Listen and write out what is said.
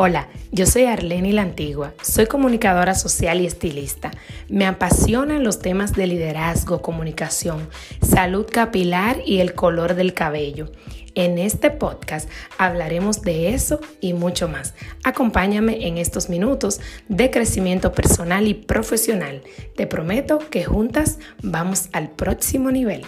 Hola, yo soy Arlene la Antigua, soy comunicadora social y estilista. Me apasionan los temas de liderazgo, comunicación, salud capilar y el color del cabello. En este podcast hablaremos de eso y mucho más. Acompáñame en estos minutos de crecimiento personal y profesional. Te prometo que juntas vamos al próximo nivel.